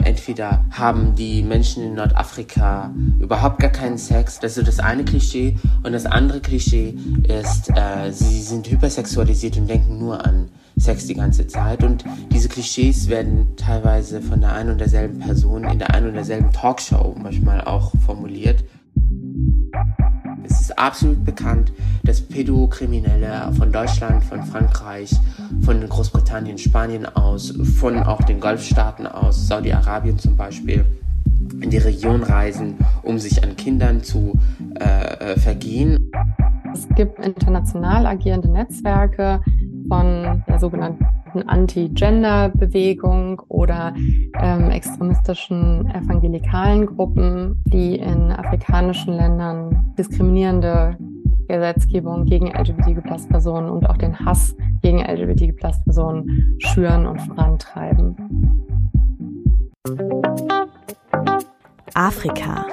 Entweder haben die Menschen in Nordafrika überhaupt gar keinen Sex, das ist das eine Klischee. Und das andere Klischee ist, äh, sie sind hypersexualisiert und denken nur an Sex die ganze Zeit. Und diese Klischees werden teilweise von der einen und derselben Person in der einen und derselben Talkshow manchmal auch formuliert. Ist absolut bekannt, dass Pädokriminelle von Deutschland, von Frankreich, von Großbritannien, Spanien aus, von auch den Golfstaaten aus, Saudi-Arabien zum Beispiel, in die Region reisen, um sich an Kindern zu äh, äh vergehen. Es gibt international agierende Netzwerke von der sogenannten Anti-Gender-Bewegung oder ähm, extremistischen evangelikalen Gruppen, die in afrikanischen Ländern diskriminierende Gesetzgebung gegen LGBTQ-Personen und auch den Hass gegen LGBTQ-Personen schüren und vorantreiben. Afrika.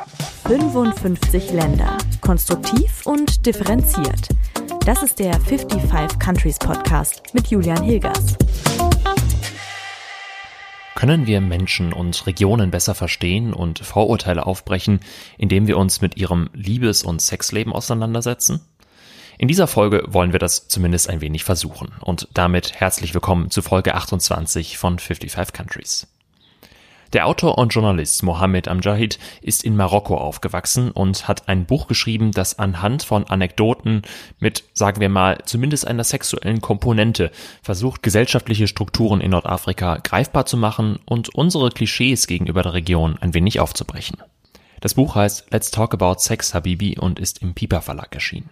55 Länder. Konstruktiv und differenziert. Das ist der 55 Countries Podcast mit Julian Hilgers. Können wir Menschen und Regionen besser verstehen und Vorurteile aufbrechen, indem wir uns mit ihrem Liebes- und Sexleben auseinandersetzen? In dieser Folge wollen wir das zumindest ein wenig versuchen und damit herzlich willkommen zu Folge 28 von 55 Countries. Der Autor und Journalist Mohammed Amjahid ist in Marokko aufgewachsen und hat ein Buch geschrieben, das anhand von Anekdoten mit, sagen wir mal, zumindest einer sexuellen Komponente versucht, gesellschaftliche Strukturen in Nordafrika greifbar zu machen und unsere Klischees gegenüber der Region ein wenig aufzubrechen. Das Buch heißt Let's Talk About Sex Habibi und ist im Piper Verlag erschienen.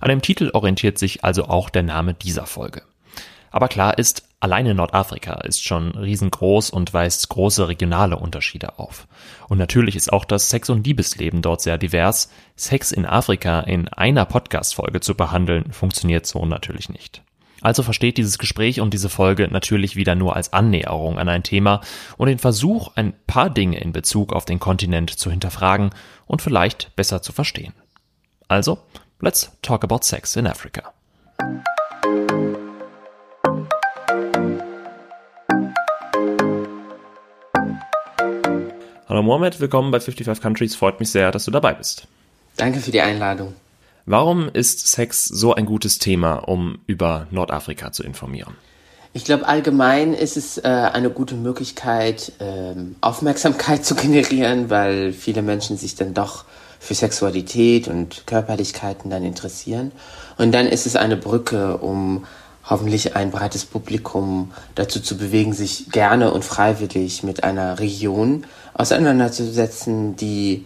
An dem Titel orientiert sich also auch der Name dieser Folge. Aber klar ist, alleine Nordafrika ist schon riesengroß und weist große regionale Unterschiede auf. Und natürlich ist auch das Sex- und Liebesleben dort sehr divers. Sex in Afrika in einer Podcast-Folge zu behandeln, funktioniert so natürlich nicht. Also versteht dieses Gespräch und diese Folge natürlich wieder nur als Annäherung an ein Thema und den Versuch, ein paar Dinge in Bezug auf den Kontinent zu hinterfragen und vielleicht besser zu verstehen. Also, let's talk about sex in Africa. Hallo Mohamed, willkommen bei 55 Countries. Freut mich sehr, dass du dabei bist. Danke für die Einladung. Warum ist Sex so ein gutes Thema, um über Nordafrika zu informieren? Ich glaube, allgemein ist es äh, eine gute Möglichkeit, äh, Aufmerksamkeit zu generieren, weil viele Menschen sich dann doch für Sexualität und Körperlichkeiten dann interessieren. Und dann ist es eine Brücke, um hoffentlich ein breites Publikum dazu zu bewegen, sich gerne und freiwillig mit einer Region auseinanderzusetzen, die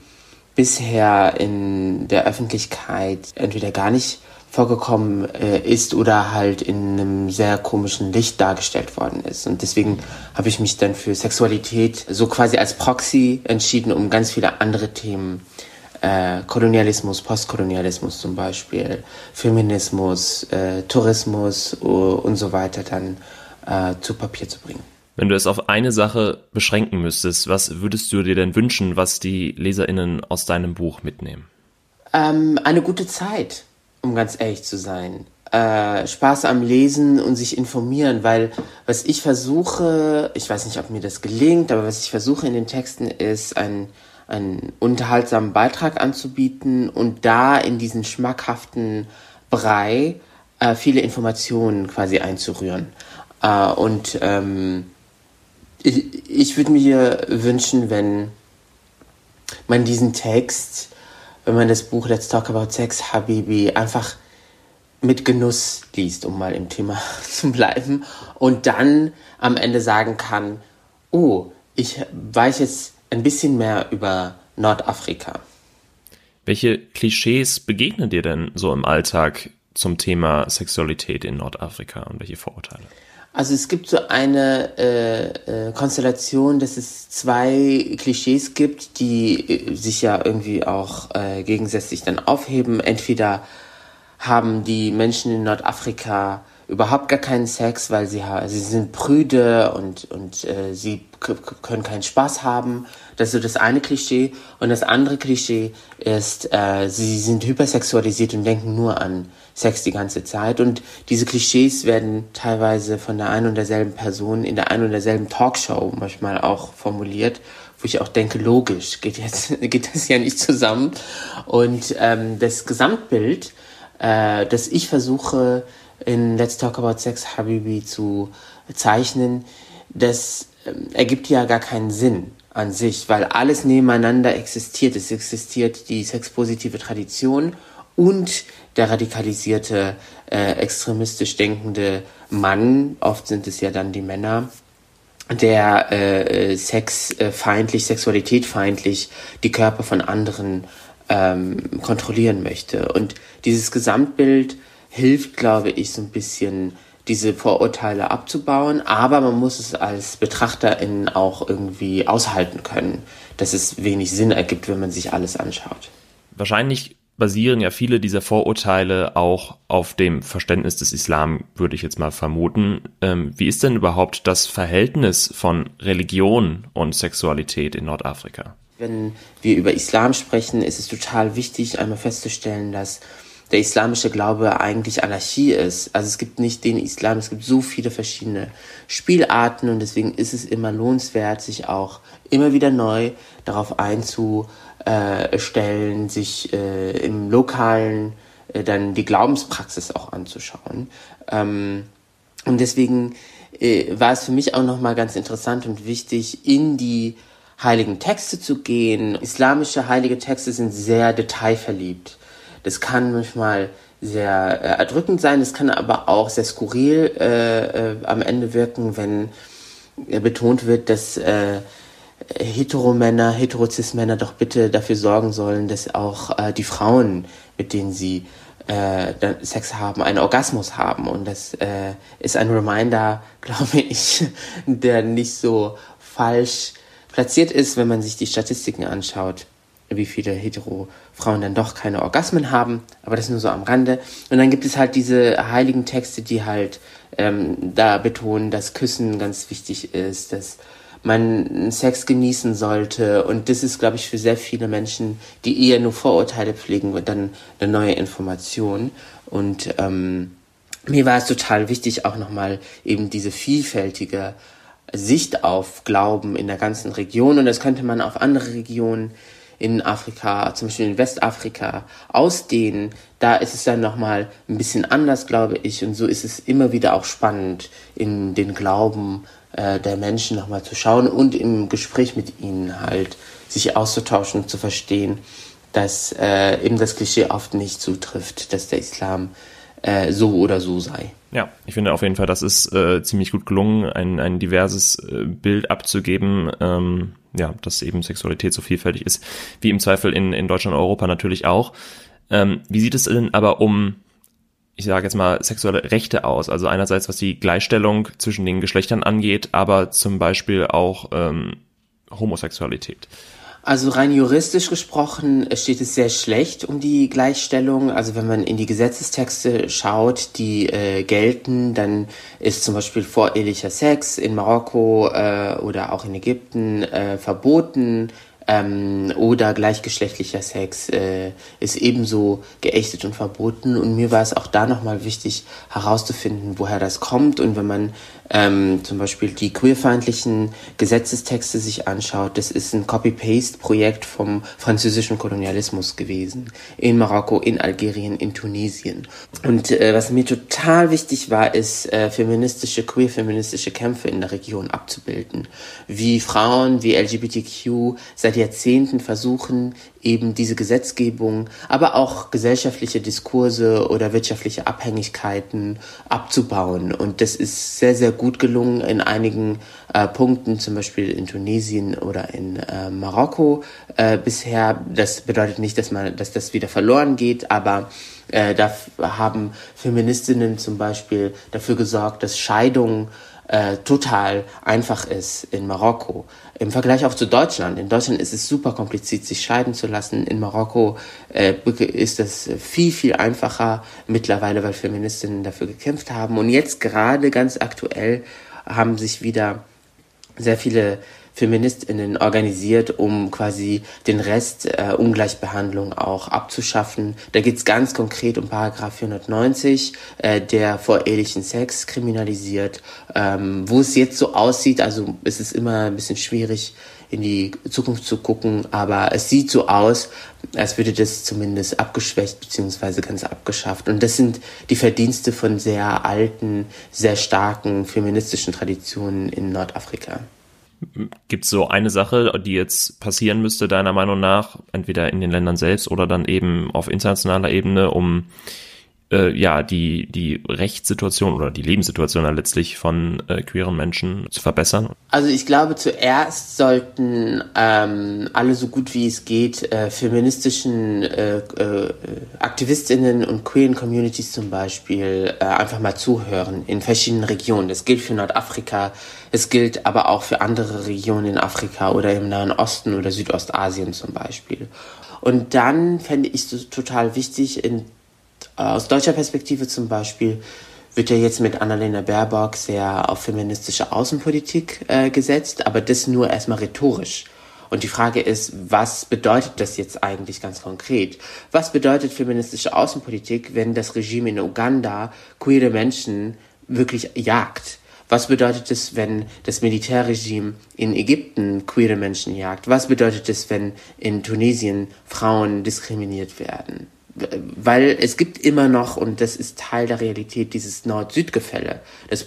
bisher in der Öffentlichkeit entweder gar nicht vorgekommen äh, ist oder halt in einem sehr komischen Licht dargestellt worden ist. Und deswegen habe ich mich dann für Sexualität so quasi als Proxy entschieden, um ganz viele andere Themen äh, Kolonialismus, Postkolonialismus zum Beispiel, Feminismus, äh, Tourismus uh, und so weiter dann äh, zu Papier zu bringen. Wenn du es auf eine Sache beschränken müsstest, was würdest du dir denn wünschen, was die LeserInnen aus deinem Buch mitnehmen? Ähm, eine gute Zeit, um ganz ehrlich zu sein. Äh, Spaß am Lesen und sich informieren, weil was ich versuche, ich weiß nicht, ob mir das gelingt, aber was ich versuche in den Texten ist, ein einen unterhaltsamen Beitrag anzubieten und da in diesen schmackhaften Brei äh, viele Informationen quasi einzurühren. Äh, und ähm, ich, ich würde mir wünschen, wenn man diesen Text, wenn man das Buch Let's Talk About Sex, Habibi, einfach mit Genuss liest, um mal im Thema zu bleiben, und dann am Ende sagen kann, oh, ich weiß jetzt ein bisschen mehr über Nordafrika. Welche Klischees begegnen dir denn so im Alltag zum Thema Sexualität in Nordafrika und welche Vorurteile? Also es gibt so eine äh, äh, Konstellation, dass es zwei Klischees gibt, die äh, sich ja irgendwie auch äh, gegensätzlich dann aufheben. Entweder haben die Menschen in Nordafrika überhaupt gar keinen Sex, weil sie, sie sind prüde und, und äh, sie können keinen Spaß haben. Das ist so das eine Klischee. Und das andere Klischee ist, äh, sie sind hypersexualisiert und denken nur an Sex die ganze Zeit. Und diese Klischees werden teilweise von der einen und derselben Person in der einen und derselben Talkshow manchmal auch formuliert, wo ich auch denke, logisch, geht jetzt geht das ja nicht zusammen. Und ähm, das Gesamtbild, äh, das ich versuche in Let's Talk About Sex Habibi zu zeichnen, das ähm, ergibt ja gar keinen Sinn an sich, weil alles nebeneinander existiert. Es existiert die sexpositive Tradition und der radikalisierte, äh, extremistisch denkende Mann, oft sind es ja dann die Männer, der äh, sexfeindlich, sexualitätfeindlich die Körper von anderen ähm, kontrollieren möchte. Und dieses Gesamtbild hilft, glaube ich, so ein bisschen diese Vorurteile abzubauen, aber man muss es als Betrachterin auch irgendwie aushalten können, dass es wenig Sinn ergibt, wenn man sich alles anschaut. Wahrscheinlich basieren ja viele dieser Vorurteile auch auf dem Verständnis des Islam, würde ich jetzt mal vermuten. Ähm, wie ist denn überhaupt das Verhältnis von Religion und Sexualität in Nordafrika? Wenn wir über Islam sprechen, ist es total wichtig, einmal festzustellen, dass der islamische Glaube eigentlich Anarchie ist. Also es gibt nicht den Islam, es gibt so viele verschiedene Spielarten und deswegen ist es immer lohnenswert, sich auch immer wieder neu darauf einzustellen, sich äh, im lokalen äh, dann die Glaubenspraxis auch anzuschauen. Ähm, und deswegen äh, war es für mich auch nochmal ganz interessant und wichtig, in die heiligen Texte zu gehen. Islamische heilige Texte sind sehr detailverliebt. Das kann manchmal sehr äh, erdrückend sein, es kann aber auch sehr skurril äh, äh, am Ende wirken, wenn äh, betont wird, dass äh, Heteromänner, Heterozis-Männer doch bitte dafür sorgen sollen, dass auch äh, die Frauen, mit denen sie äh, Sex haben, einen Orgasmus haben. Und das äh, ist ein Reminder, glaube ich, der nicht so falsch platziert ist, wenn man sich die Statistiken anschaut wie viele Hetero-Frauen dann doch keine Orgasmen haben, aber das nur so am Rande. Und dann gibt es halt diese heiligen Texte, die halt ähm, da betonen, dass Küssen ganz wichtig ist, dass man Sex genießen sollte. Und das ist, glaube ich, für sehr viele Menschen, die eher nur Vorurteile pflegen, dann eine neue Information. Und ähm, mir war es total wichtig, auch nochmal eben diese vielfältige Sicht auf Glauben in der ganzen Region. Und das könnte man auf andere Regionen in Afrika, zum Beispiel in Westafrika, ausdehnen, da ist es dann nochmal ein bisschen anders, glaube ich. Und so ist es immer wieder auch spannend, in den Glauben äh, der Menschen nochmal zu schauen und im Gespräch mit ihnen halt sich auszutauschen und zu verstehen, dass äh, eben das Klischee oft nicht zutrifft, dass der Islam äh, so oder so sei. Ja, ich finde auf jeden Fall, das ist äh, ziemlich gut gelungen, ein, ein diverses äh, Bild abzugeben. Ähm, ja, dass eben Sexualität so vielfältig ist, wie im Zweifel in, in Deutschland und Europa natürlich auch. Ähm, wie sieht es denn aber um, ich sage jetzt mal, sexuelle Rechte aus? Also einerseits, was die Gleichstellung zwischen den Geschlechtern angeht, aber zum Beispiel auch ähm, Homosexualität. Also rein juristisch gesprochen steht es sehr schlecht um die Gleichstellung. Also wenn man in die Gesetzestexte schaut, die äh, gelten, dann ist zum Beispiel vorehelicher Sex in Marokko äh, oder auch in Ägypten äh, verboten ähm, oder gleichgeschlechtlicher Sex äh, ist ebenso geächtet und verboten. Und mir war es auch da nochmal wichtig herauszufinden, woher das kommt. Und wenn man ähm, zum Beispiel die queerfeindlichen Gesetzestexte sich anschaut, das ist ein Copy-Paste-Projekt vom französischen Kolonialismus gewesen. In Marokko, in Algerien, in Tunesien. Und äh, was mir total wichtig war, ist äh, feministische, queer-feministische Kämpfe in der Region abzubilden. Wie Frauen, wie LGBTQ seit Jahrzehnten versuchen, eben diese Gesetzgebung, aber auch gesellschaftliche Diskurse oder wirtschaftliche Abhängigkeiten abzubauen. Und das ist sehr, sehr gut gelungen in einigen äh, Punkten, zum Beispiel in Tunesien oder in äh, Marokko äh, bisher. Das bedeutet nicht, dass man, dass das wieder verloren geht, aber äh, da haben Feministinnen zum Beispiel dafür gesorgt, dass Scheidungen äh, total einfach ist in Marokko. Im Vergleich auch zu Deutschland. In Deutschland ist es super kompliziert, sich scheiden zu lassen. In Marokko äh, ist es viel, viel einfacher mittlerweile, weil Feministinnen dafür gekämpft haben. Und jetzt gerade ganz aktuell haben sich wieder sehr viele Feministinnen organisiert, um quasi den Rest äh, Ungleichbehandlung auch abzuschaffen. Da geht's ganz konkret um Paragraph 490, äh, der vor ehelichen Sex kriminalisiert. Ähm, wo es jetzt so aussieht, also es ist immer ein bisschen schwierig, in die Zukunft zu gucken, aber es sieht so aus, als würde das zumindest abgeschwächt beziehungsweise ganz abgeschafft. Und das sind die Verdienste von sehr alten, sehr starken feministischen Traditionen in Nordafrika. Gibt es so eine Sache, die jetzt passieren müsste, deiner Meinung nach, entweder in den Ländern selbst oder dann eben auf internationaler Ebene, um äh, ja die die Rechtssituation oder die Lebenssituation letztlich von äh, queeren Menschen zu verbessern? Also ich glaube zuerst sollten ähm, alle so gut wie es geht äh, feministischen äh, äh, Aktivistinnen und queeren Communities zum Beispiel äh, einfach mal zuhören in verschiedenen Regionen. Das gilt für Nordafrika, es gilt aber auch für andere Regionen in Afrika oder im Nahen Osten oder Südostasien zum Beispiel. Und dann fände ich es total wichtig, in aus deutscher Perspektive zum Beispiel wird ja jetzt mit Annalena Baerbock sehr auf feministische Außenpolitik äh, gesetzt, aber das nur erstmal rhetorisch. Und die Frage ist, was bedeutet das jetzt eigentlich ganz konkret? Was bedeutet feministische Außenpolitik, wenn das Regime in Uganda queere Menschen wirklich jagt? Was bedeutet es, wenn das Militärregime in Ägypten queere Menschen jagt? Was bedeutet es, wenn in Tunesien Frauen diskriminiert werden? Weil es gibt immer noch, und das ist Teil der Realität, dieses Nord-Süd-Gefälle, das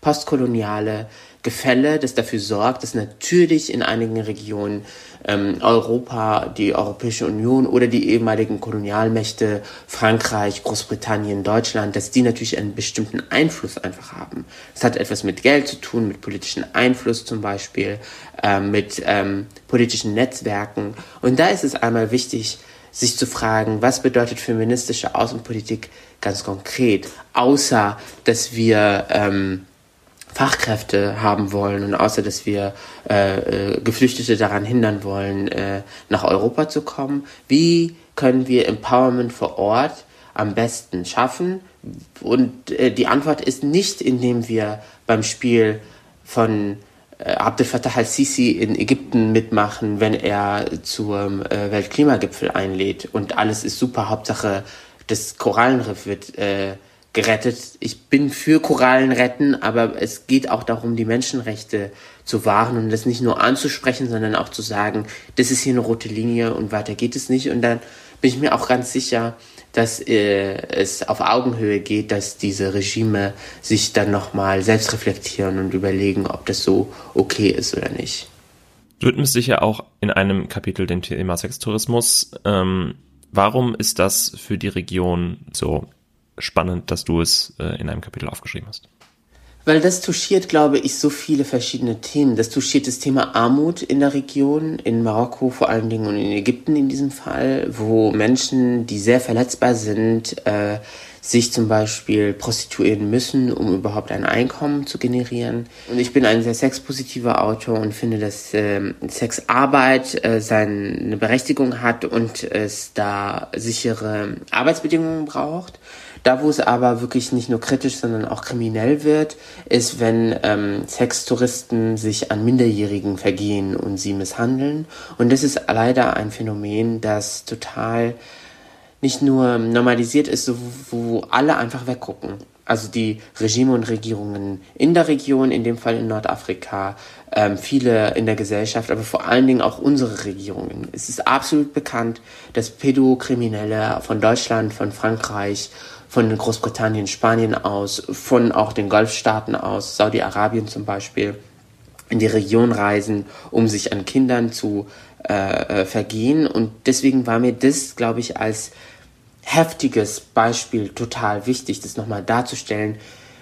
postkoloniale Gefälle, das dafür sorgt, dass natürlich in einigen Regionen ähm, Europa, die Europäische Union oder die ehemaligen Kolonialmächte, Frankreich, Großbritannien, Deutschland, dass die natürlich einen bestimmten Einfluss einfach haben. Das hat etwas mit Geld zu tun, mit politischen Einfluss zum Beispiel, äh, mit ähm, politischen Netzwerken. Und da ist es einmal wichtig, sich zu fragen, was bedeutet feministische Außenpolitik ganz konkret, außer dass wir ähm, Fachkräfte haben wollen und außer dass wir äh, äh, Geflüchtete daran hindern wollen, äh, nach Europa zu kommen, wie können wir Empowerment vor Ort am besten schaffen? Und äh, die Antwort ist nicht, indem wir beim Spiel von Abdel Fattah al-Sisi in Ägypten mitmachen, wenn er zum äh, Weltklimagipfel einlädt und alles ist super, Hauptsache das Korallenriff wird äh, gerettet. Ich bin für Korallen retten, aber es geht auch darum, die Menschenrechte zu wahren und das nicht nur anzusprechen, sondern auch zu sagen, das ist hier eine rote Linie und weiter geht es nicht. Und dann bin ich mir auch ganz sicher, dass äh, es auf Augenhöhe geht, dass diese Regime sich dann nochmal selbst reflektieren und überlegen, ob das so okay ist oder nicht. Du widmest dich ja auch in einem Kapitel dem Thema Sextourismus. Ähm, warum ist das für die Region so spannend, dass du es äh, in einem Kapitel aufgeschrieben hast? Weil das touchiert, glaube ich, so viele verschiedene Themen. Das touchiert das Thema Armut in der Region, in Marokko vor allen Dingen und in Ägypten in diesem Fall, wo Menschen, die sehr verletzbar sind, äh, sich zum Beispiel prostituieren müssen, um überhaupt ein Einkommen zu generieren. Und ich bin ein sehr sexpositiver Autor und finde, dass äh, Sexarbeit äh, seine Berechtigung hat und es da sichere Arbeitsbedingungen braucht. Da, wo es aber wirklich nicht nur kritisch, sondern auch kriminell wird, ist, wenn ähm, Sextouristen sich an Minderjährigen vergehen und sie misshandeln. Und das ist leider ein Phänomen, das total nicht nur normalisiert ist, so, wo alle einfach weggucken. Also die Regime und Regierungen in der Region, in dem Fall in Nordafrika, ähm, viele in der Gesellschaft, aber vor allen Dingen auch unsere Regierungen. Es ist absolut bekannt, dass Pädokriminelle von Deutschland, von Frankreich von Großbritannien, Spanien aus, von auch den Golfstaaten aus, Saudi-Arabien zum Beispiel, in die Region reisen, um sich an Kindern zu äh, äh, vergehen. Und deswegen war mir das, glaube ich, als heftiges Beispiel total wichtig, das nochmal darzustellen,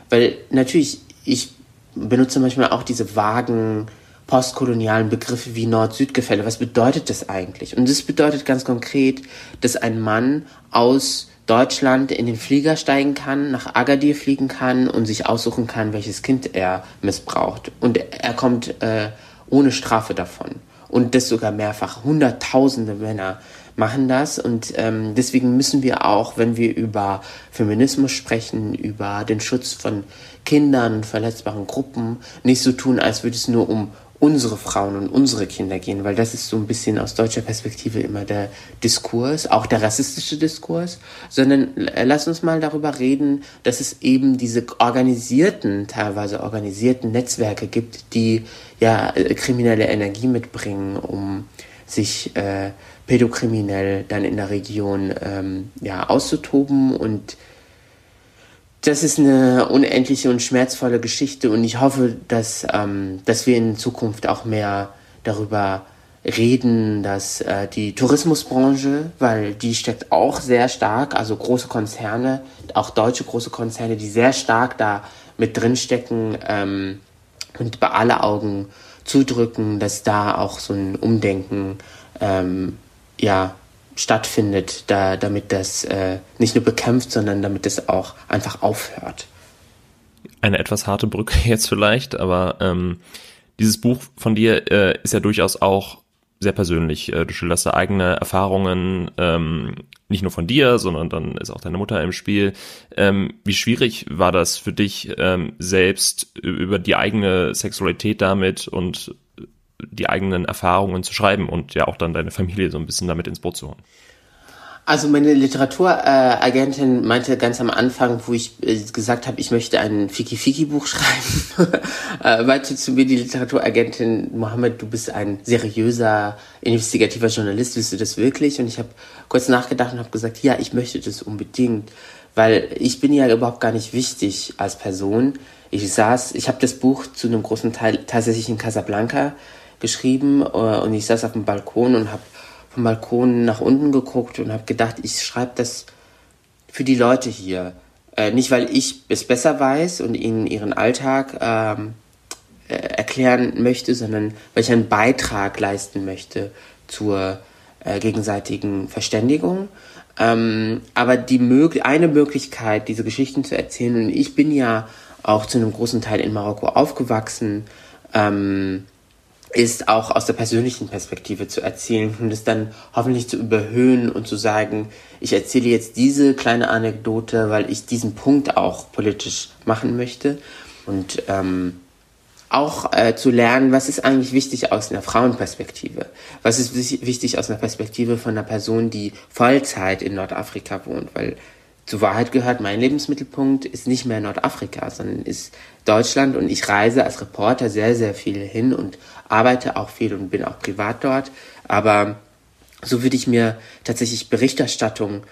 weil natürlich, ich benutze manchmal auch diese vagen postkolonialen Begriffe wie Nord-Süd-Gefälle. Was bedeutet das eigentlich? Und das bedeutet ganz konkret, dass ein Mann aus Deutschland in den Flieger steigen kann, nach Agadir fliegen kann und sich aussuchen kann, welches Kind er missbraucht. Und er kommt äh, ohne Strafe davon. Und das sogar mehrfach. Hunderttausende Männer machen das. Und ähm, deswegen müssen wir auch, wenn wir über Feminismus sprechen, über den Schutz von Kindern, verletzbaren Gruppen, nicht so tun, als würde es nur um unsere Frauen und unsere Kinder gehen, weil das ist so ein bisschen aus deutscher Perspektive immer der Diskurs, auch der rassistische Diskurs, sondern äh, lass uns mal darüber reden, dass es eben diese organisierten, teilweise organisierten Netzwerke gibt, die ja äh, kriminelle Energie mitbringen, um sich äh, pädokriminell dann in der Region ähm, ja auszutoben und das ist eine unendliche und schmerzvolle Geschichte und ich hoffe, dass, ähm, dass wir in Zukunft auch mehr darüber reden, dass äh, die Tourismusbranche, weil die steckt auch sehr stark, also große Konzerne, auch deutsche große Konzerne, die sehr stark da mit drinstecken ähm, und bei aller Augen zudrücken, dass da auch so ein Umdenken ähm, ja stattfindet, da, damit das äh, nicht nur bekämpft, sondern damit es auch einfach aufhört. Eine etwas harte Brücke jetzt vielleicht, aber ähm, dieses Buch von dir äh, ist ja durchaus auch sehr persönlich. Äh, du schilderst da eigene Erfahrungen, ähm, nicht nur von dir, sondern dann ist auch deine Mutter im Spiel. Ähm, wie schwierig war das für dich ähm, selbst über die eigene Sexualität damit und die eigenen Erfahrungen zu schreiben und ja auch dann deine Familie so ein bisschen damit ins Boot zu holen? Also meine Literaturagentin meinte ganz am Anfang, wo ich äh, gesagt habe, ich möchte ein Fiki-Fiki-Buch schreiben, äh, meinte zu mir die Literaturagentin, Mohammed, du bist ein seriöser, investigativer Journalist, willst du das wirklich? Und ich habe kurz nachgedacht und habe gesagt, ja, ich möchte das unbedingt, weil ich bin ja überhaupt gar nicht wichtig als Person. Ich saß, ich habe das Buch zu einem großen Teil tatsächlich in Casablanca geschrieben äh, und ich saß auf dem Balkon und habe vom Balkon nach unten geguckt und habe gedacht, ich schreibe das für die Leute hier. Äh, nicht, weil ich es besser weiß und ihnen ihren Alltag ähm, äh, erklären möchte, sondern weil ich einen Beitrag leisten möchte zur äh, gegenseitigen Verständigung. Ähm, aber die mög eine Möglichkeit, diese Geschichten zu erzählen, und ich bin ja auch zu einem großen Teil in Marokko aufgewachsen, ähm, ist auch aus der persönlichen Perspektive zu erzählen und es dann hoffentlich zu überhöhen und zu sagen, ich erzähle jetzt diese kleine Anekdote, weil ich diesen Punkt auch politisch machen möchte. Und ähm, auch äh, zu lernen, was ist eigentlich wichtig aus einer Frauenperspektive, was ist wichtig aus einer Perspektive von einer Person, die Vollzeit in Nordafrika wohnt, weil zur Wahrheit gehört, mein Lebensmittelpunkt ist nicht mehr Nordafrika, sondern ist Deutschland und ich reise als Reporter sehr, sehr viel hin und arbeite auch viel und bin auch privat dort. Aber so würde ich mir tatsächlich Berichterstattung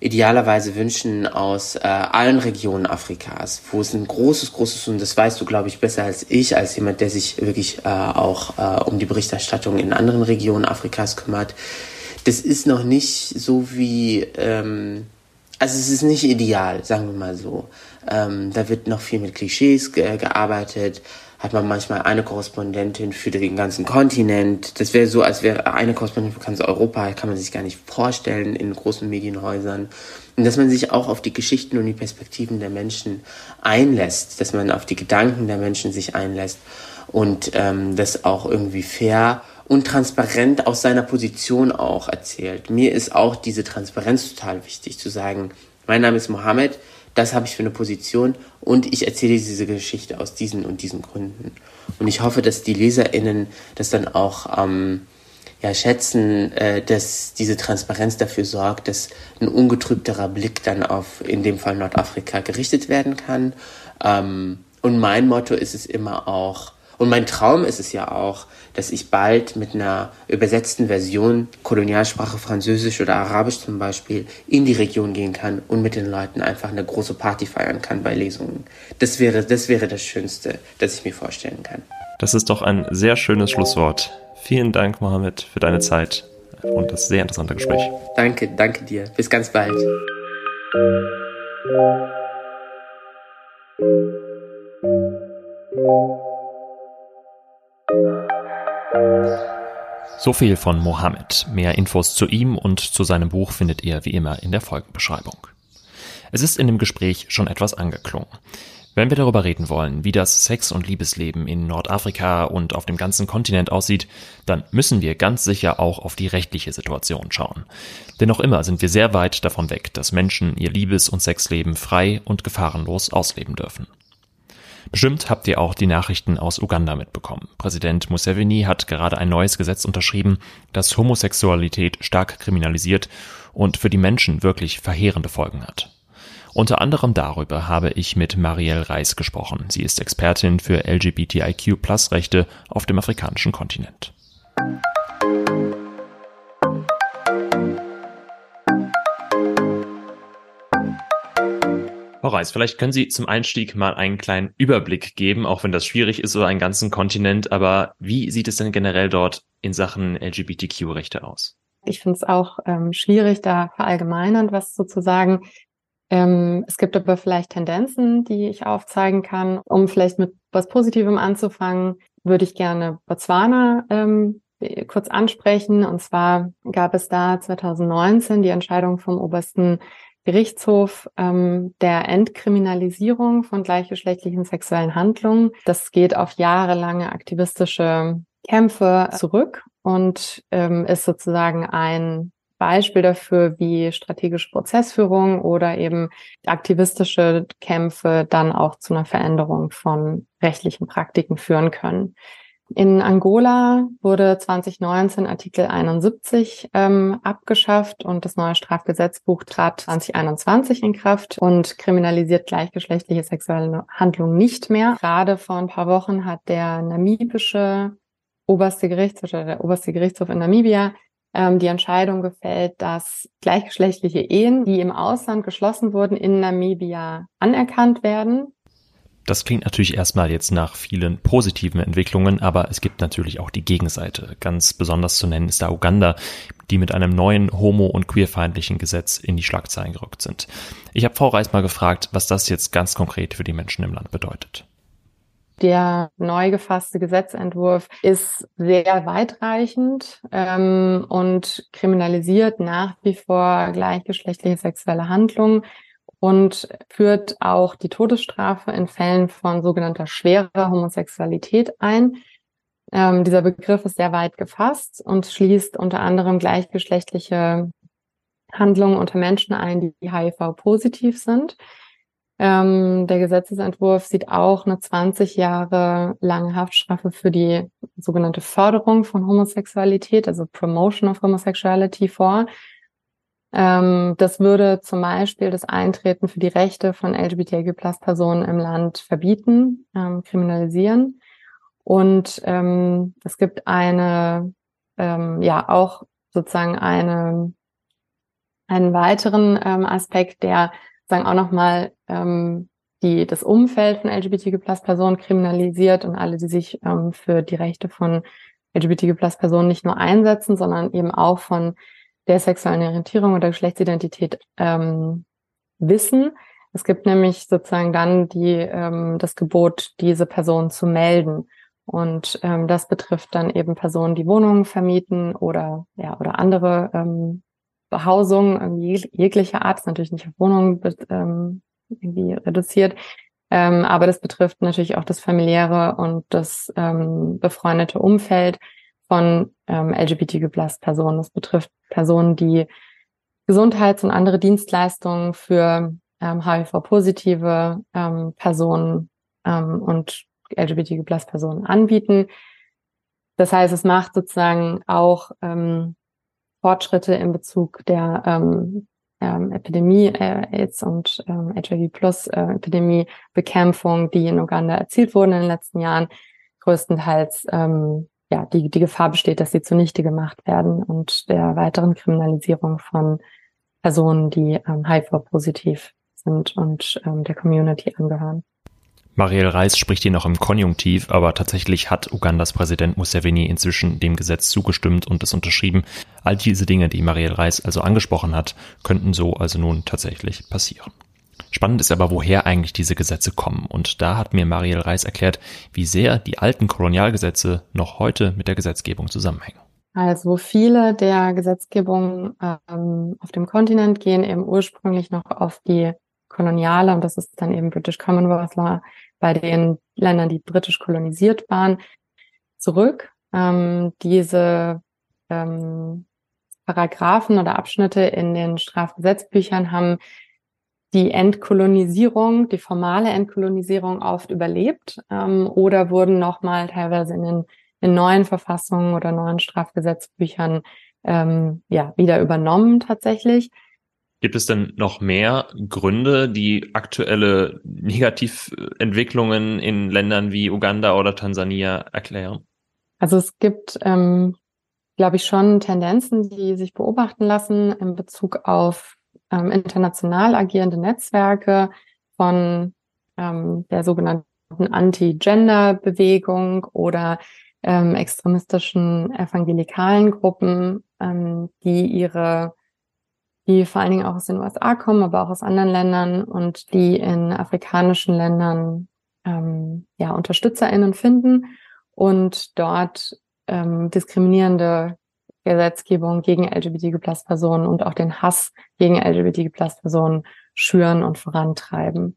idealerweise wünschen aus äh, allen Regionen Afrikas, wo es ein großes, großes, und das weißt du, glaube ich, besser als ich, als jemand, der sich wirklich äh, auch äh, um die Berichterstattung in anderen Regionen Afrikas kümmert. Das ist noch nicht so wie, ähm, also es ist nicht ideal, sagen wir mal so. Ähm, da wird noch viel mit Klischees ge gearbeitet hat man manchmal eine Korrespondentin für den ganzen Kontinent. Das wäre so, als wäre eine Korrespondentin für ganz Europa, kann man sich gar nicht vorstellen in großen Medienhäusern. Und dass man sich auch auf die Geschichten und die Perspektiven der Menschen einlässt, dass man auf die Gedanken der Menschen sich einlässt und ähm, das auch irgendwie fair und transparent aus seiner Position auch erzählt. Mir ist auch diese Transparenz total wichtig, zu sagen, mein Name ist Mohammed, das habe ich für eine Position und ich erzähle diese Geschichte aus diesen und diesen Gründen. Und ich hoffe, dass die LeserInnen das dann auch ähm, ja, schätzen, äh, dass diese Transparenz dafür sorgt, dass ein ungetrübterer Blick dann auf, in dem Fall Nordafrika, gerichtet werden kann. Ähm, und mein Motto ist es immer auch, und mein Traum ist es ja auch, dass ich bald mit einer übersetzten Version, Kolonialsprache Französisch oder Arabisch zum Beispiel, in die Region gehen kann und mit den Leuten einfach eine große Party feiern kann bei Lesungen. Das wäre, das wäre das Schönste, das ich mir vorstellen kann. Das ist doch ein sehr schönes Schlusswort. Vielen Dank, Mohammed, für deine Zeit und das sehr interessante Gespräch. Danke, danke dir. Bis ganz bald. So viel von Mohammed. Mehr Infos zu ihm und zu seinem Buch findet ihr wie immer in der Folgenbeschreibung. Es ist in dem Gespräch schon etwas angeklungen. Wenn wir darüber reden wollen, wie das Sex- und Liebesleben in Nordafrika und auf dem ganzen Kontinent aussieht, dann müssen wir ganz sicher auch auf die rechtliche Situation schauen. Denn noch immer sind wir sehr weit davon weg, dass Menschen ihr Liebes- und Sexleben frei und gefahrenlos ausleben dürfen. Bestimmt habt ihr auch die Nachrichten aus Uganda mitbekommen. Präsident Museveni hat gerade ein neues Gesetz unterschrieben, das Homosexualität stark kriminalisiert und für die Menschen wirklich verheerende Folgen hat. Unter anderem darüber habe ich mit Marielle Reis gesprochen. Sie ist Expertin für LGBTIQ-Plus-Rechte auf dem afrikanischen Kontinent. Frau Reis, vielleicht können Sie zum Einstieg mal einen kleinen Überblick geben, auch wenn das schwierig ist über einen ganzen Kontinent. Aber wie sieht es denn generell dort in Sachen LGBTQ-Rechte aus? Ich finde es auch ähm, schwierig, da verallgemeinernd was sozusagen. Ähm, es gibt aber vielleicht Tendenzen, die ich aufzeigen kann. Um vielleicht mit was Positivem anzufangen, würde ich gerne Botswana ähm, kurz ansprechen. Und zwar gab es da 2019 die Entscheidung vom obersten Gerichtshof ähm, der Entkriminalisierung von gleichgeschlechtlichen sexuellen Handlungen. Das geht auf jahrelange aktivistische Kämpfe zurück und ähm, ist sozusagen ein Beispiel dafür, wie strategische Prozessführung oder eben aktivistische Kämpfe dann auch zu einer Veränderung von rechtlichen Praktiken führen können. In Angola wurde 2019 Artikel 71 ähm, abgeschafft und das neue Strafgesetzbuch trat 2021 in Kraft und kriminalisiert gleichgeschlechtliche sexuelle Handlungen nicht mehr. Gerade vor ein paar Wochen hat der namibische oberste Gerichtshof oder der oberste Gerichtshof in Namibia ähm, die Entscheidung gefällt, dass gleichgeschlechtliche Ehen, die im Ausland geschlossen wurden, in Namibia anerkannt werden. Das klingt natürlich erstmal jetzt nach vielen positiven Entwicklungen, aber es gibt natürlich auch die Gegenseite. Ganz besonders zu nennen ist da Uganda, die mit einem neuen homo- und queerfeindlichen Gesetz in die Schlagzeilen gerückt sind. Ich habe Frau Reis mal gefragt, was das jetzt ganz konkret für die Menschen im Land bedeutet. Der neu gefasste Gesetzentwurf ist sehr weitreichend ähm, und kriminalisiert nach wie vor gleichgeschlechtliche sexuelle Handlungen und führt auch die Todesstrafe in Fällen von sogenannter schwerer Homosexualität ein. Ähm, dieser Begriff ist sehr weit gefasst und schließt unter anderem gleichgeschlechtliche Handlungen unter Menschen ein, die HIV-positiv sind. Ähm, der Gesetzesentwurf sieht auch eine 20 Jahre lange Haftstrafe für die sogenannte Förderung von Homosexualität, also Promotion of Homosexuality vor. Ähm, das würde zum Beispiel das Eintreten für die Rechte von LGBTIQ-Plus-Personen im Land verbieten, ähm, kriminalisieren. Und ähm, es gibt eine, ähm, ja, auch sozusagen eine, einen weiteren ähm, Aspekt, der sagen auch nochmal ähm, die das Umfeld von LGBTQ-Plus-Personen kriminalisiert und alle, die sich ähm, für die Rechte von LGBTQ-Plus-Personen nicht nur einsetzen, sondern eben auch von der sexuellen Orientierung oder Geschlechtsidentität ähm, wissen. Es gibt nämlich sozusagen dann die, ähm, das Gebot, diese Person zu melden. Und ähm, das betrifft dann eben Personen, die Wohnungen vermieten oder ja oder andere ähm, Behausung jeglicher Art, ist natürlich nicht auf Wohnungen ähm, irgendwie reduziert, ähm, aber das betrifft natürlich auch das familiäre und das ähm, befreundete Umfeld von ähm, LGBTQ-Plus-Personen. Das betrifft Personen, die Gesundheits- und andere Dienstleistungen für ähm, HIV-positive ähm, Personen ähm, und LGBTQ-Plus-Personen anbieten. Das heißt, es macht sozusagen auch ähm, Fortschritte in Bezug der ähm, ähm, Epidemie, äh, AIDS und ähm, HIV Plus äh, die in Uganda erzielt wurden in den letzten Jahren, größtenteils ähm, ja die die Gefahr besteht, dass sie zunichte gemacht werden und der weiteren Kriminalisierung von Personen, die ähm, HIV-positiv sind und ähm, der Community angehören. Marielle Reis spricht hier noch im Konjunktiv, aber tatsächlich hat Ugandas Präsident Museveni inzwischen dem Gesetz zugestimmt und es unterschrieben. All diese Dinge, die Marielle Reis also angesprochen hat, könnten so also nun tatsächlich passieren. Spannend ist aber, woher eigentlich diese Gesetze kommen. Und da hat mir Marielle Reis erklärt, wie sehr die alten Kolonialgesetze noch heute mit der Gesetzgebung zusammenhängen. Also viele der Gesetzgebungen ähm, auf dem Kontinent gehen eben ursprünglich noch auf die koloniale, und das ist dann eben British Commonwealth Law, bei den Ländern, die britisch kolonisiert waren, zurück. Ähm, diese ähm, Paragraphen oder Abschnitte in den Strafgesetzbüchern haben die Entkolonisierung, die formale Entkolonisierung oft überlebt ähm, oder wurden nochmal teilweise in den in neuen Verfassungen oder neuen Strafgesetzbüchern ähm, ja wieder übernommen tatsächlich. Gibt es denn noch mehr Gründe, die aktuelle Negativentwicklungen in Ländern wie Uganda oder Tansania erklären? Also es gibt, ähm, glaube ich, schon Tendenzen, die sich beobachten lassen in Bezug auf ähm, international agierende Netzwerke von ähm, der sogenannten Anti-Gender-Bewegung oder ähm, extremistischen evangelikalen Gruppen, ähm, die ihre, die vor allen Dingen auch aus den USA kommen, aber auch aus anderen Ländern und die in afrikanischen Ländern ähm, ja UnterstützerInnen finden und dort ähm, diskriminierende Gesetzgebung gegen LGBTQ-Plus-Personen und auch den Hass gegen LGBTQ-Plus-Personen schüren und vorantreiben.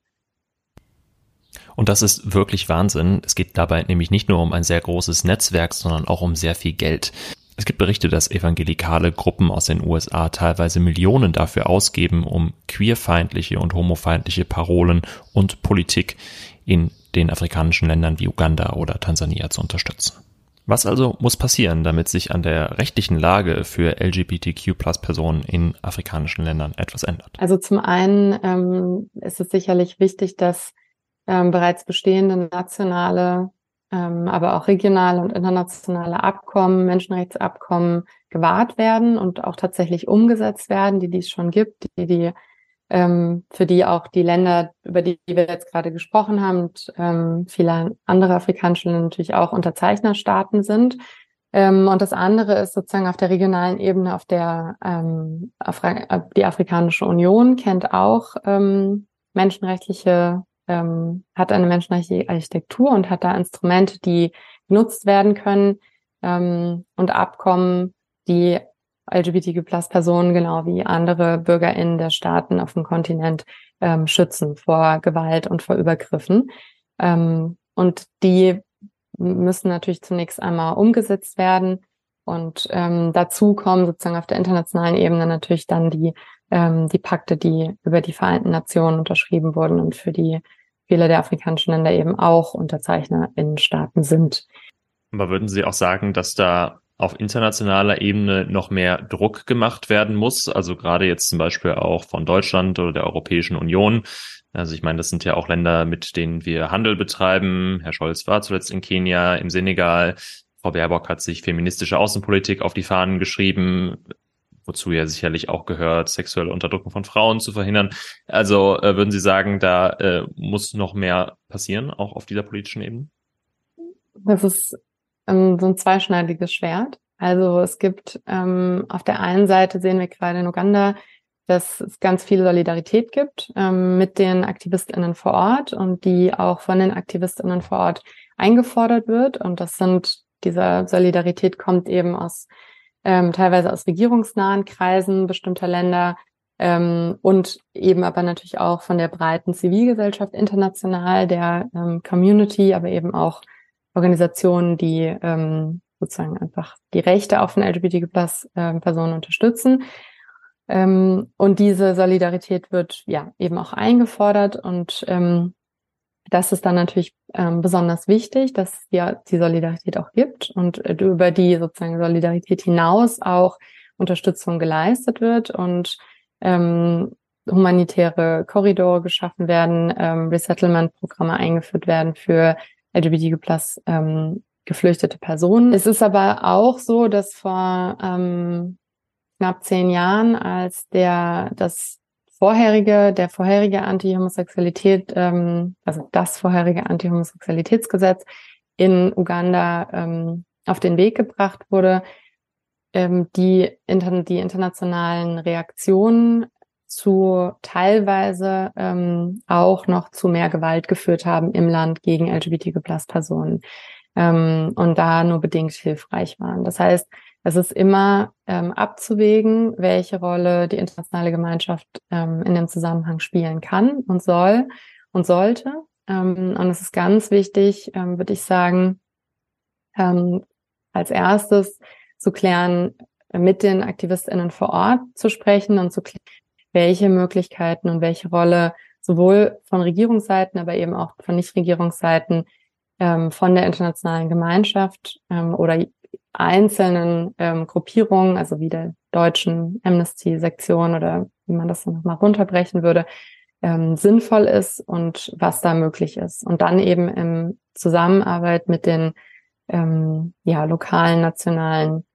Und das ist wirklich Wahnsinn. Es geht dabei nämlich nicht nur um ein sehr großes Netzwerk, sondern auch um sehr viel Geld. Es gibt Berichte, dass evangelikale Gruppen aus den USA teilweise Millionen dafür ausgeben, um queerfeindliche und homofeindliche Parolen und Politik in den afrikanischen Ländern wie Uganda oder Tansania zu unterstützen. Was also muss passieren, damit sich an der rechtlichen Lage für LGBTQ-Plus-Personen in afrikanischen Ländern etwas ändert? Also zum einen ähm, ist es sicherlich wichtig, dass ähm, bereits bestehende nationale, ähm, aber auch regionale und internationale Abkommen, Menschenrechtsabkommen gewahrt werden und auch tatsächlich umgesetzt werden, die dies schon gibt, die die ähm, für die auch die Länder, über die wir jetzt gerade gesprochen haben, und ähm, viele andere afrikanische Länder natürlich auch Unterzeichnerstaaten sind. Ähm, und das andere ist sozusagen auf der regionalen Ebene, auf der ähm, Afra die Afrikanische Union kennt auch ähm, menschenrechtliche ähm, hat eine menschenrechtliche Architektur und hat da Instrumente, die genutzt werden können ähm, und Abkommen, die LGBTQ-Plus-Personen genau wie andere BürgerInnen der Staaten auf dem Kontinent ähm, schützen vor Gewalt und vor Übergriffen. Ähm, und die müssen natürlich zunächst einmal umgesetzt werden. Und ähm, dazu kommen sozusagen auf der internationalen Ebene natürlich dann die, ähm, die Pakte, die über die Vereinten Nationen unterschrieben wurden und für die viele der afrikanischen Länder eben auch Unterzeichner in Staaten sind. Aber würden Sie auch sagen, dass da auf internationaler Ebene noch mehr Druck gemacht werden muss? Also gerade jetzt zum Beispiel auch von Deutschland oder der Europäischen Union. Also ich meine, das sind ja auch Länder, mit denen wir Handel betreiben. Herr Scholz war zuletzt in Kenia, im Senegal. Frau Baerbock hat sich feministische Außenpolitik auf die Fahnen geschrieben wozu ja sicherlich auch gehört, sexuelle Unterdrückung von Frauen zu verhindern. Also äh, würden Sie sagen, da äh, muss noch mehr passieren, auch auf dieser politischen Ebene? Das ist ähm, so ein zweischneidiges Schwert. Also es gibt ähm, auf der einen Seite sehen wir gerade in Uganda, dass es ganz viel Solidarität gibt ähm, mit den AktivistInnen vor Ort und die auch von den AktivistInnen vor Ort eingefordert wird. Und das sind, diese Solidarität kommt eben aus ähm, teilweise aus regierungsnahen Kreisen bestimmter Länder ähm, und eben aber natürlich auch von der breiten Zivilgesellschaft international, der ähm, Community, aber eben auch Organisationen, die ähm, sozusagen einfach die Rechte auch von LGBTQ-Plus-Personen ähm, unterstützen. Ähm, und diese Solidarität wird ja eben auch eingefordert und ähm, das ist dann natürlich ähm, besonders wichtig, dass ja die Solidarität auch gibt und äh, über die sozusagen Solidarität hinaus auch Unterstützung geleistet wird und ähm, humanitäre Korridore geschaffen werden, ähm, Resettlement-Programme eingeführt werden für LGBTQ plus ähm, geflüchtete Personen. Es ist aber auch so, dass vor ähm, knapp zehn Jahren, als der das vorherige, der vorherige Anti-Homosexualität, ähm, also das vorherige Anti-Homosexualitätsgesetz in Uganda ähm, auf den Weg gebracht wurde, ähm, die, inter die internationalen Reaktionen zu teilweise ähm, auch noch zu mehr Gewalt geführt haben im Land gegen LGBTQ-Plus-Personen ähm, und da nur bedingt hilfreich waren. Das heißt, Es ist immer ähm, abzuwägen, welche Rolle die internationale Gemeinschaft ähm, in dem Zusammenhang spielen kann und soll und sollte. Ähm, und es ist ganz wichtig, ähm, würde ich sagen, ähm, als erstes zu klären, mit den AktivistInnen vor Ort zu sprechen und zu klären, welche Möglichkeiten und welche Rolle sowohl von Regierungsseiten, aber eben auch von Nichtregierungsseiten ähm, von der internationalen Gemeinschaft ähm, oder einzelnen ähm, Gruppierungen, also wie der deutschen Amnesty-Sektion oder wie man das dann nochmal runterbrechen würde, ähm, sinnvoll ist und was da möglich ist. Und dann eben in Zusammenarbeit mit den ähm, ja, lokalen, nationalen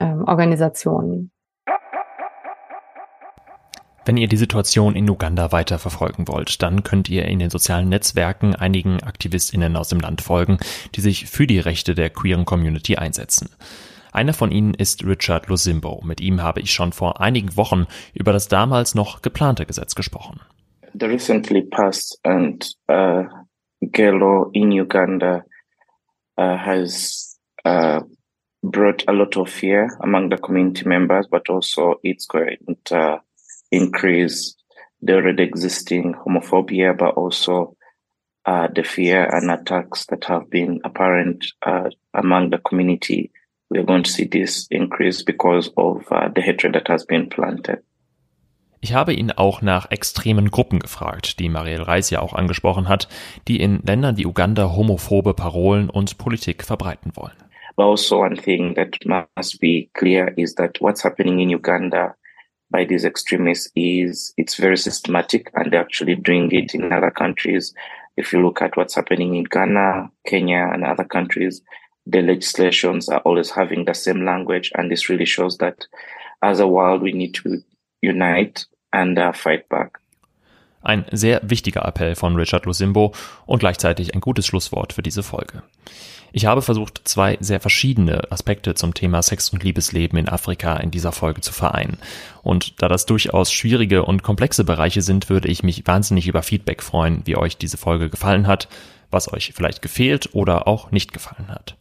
ähm, Organisationen. Wenn ihr die Situation in Uganda weiter verfolgen wollt, dann könnt ihr in den sozialen Netzwerken einigen AktivistInnen aus dem Land folgen, die sich für die Rechte der queeren Community einsetzen. Einer von ihnen ist Richard Lusimbo. Mit ihm habe ich schon vor einigen Wochen über das damals noch geplante Gesetz gesprochen. The recently passed and uh, Gelo in Uganda uh, has uh, brought a lot of fear among the community members, but also it's going to increase the already existing homophobia, but also uh, the fear and attacks that have been apparent uh, among the community. We are going to see this increase because of uh, the hatred that has been planted. Ich habe ihn auch nach extremen Gruppen gefragt, die Marielle Reis ja auch angesprochen hat, die in Ländern wie Uganda homophobe Parolen und Politik verbreiten wollen. But also one thing that must be clear is that what's happening in Uganda by these extremists is it's very systematic and they're actually doing it in other countries. If you look at what's happening in Ghana, Kenya, and other countries, the legislations are always having the same language. And this really shows that as a world, we need to unite and uh, fight back. Ein sehr wichtiger Appell von Richard Lusimbo und gleichzeitig ein gutes Schlusswort für diese Folge. Ich habe versucht, zwei sehr verschiedene Aspekte zum Thema Sex und Liebesleben in Afrika in dieser Folge zu vereinen. Und da das durchaus schwierige und komplexe Bereiche sind, würde ich mich wahnsinnig über Feedback freuen, wie euch diese Folge gefallen hat, was euch vielleicht gefehlt oder auch nicht gefallen hat.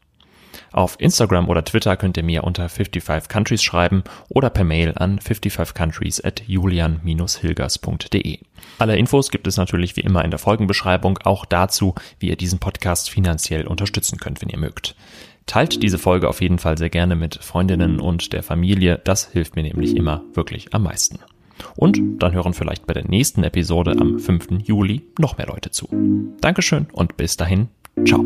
Auf Instagram oder Twitter könnt ihr mir unter 55 Countries schreiben oder per Mail an 55countries at julian-hilgers.de. Alle Infos gibt es natürlich wie immer in der Folgenbeschreibung, auch dazu, wie ihr diesen Podcast finanziell unterstützen könnt, wenn ihr mögt. Teilt diese Folge auf jeden Fall sehr gerne mit Freundinnen und der Familie, das hilft mir nämlich immer wirklich am meisten. Und dann hören vielleicht bei der nächsten Episode am 5. Juli noch mehr Leute zu. Dankeschön und bis dahin, ciao.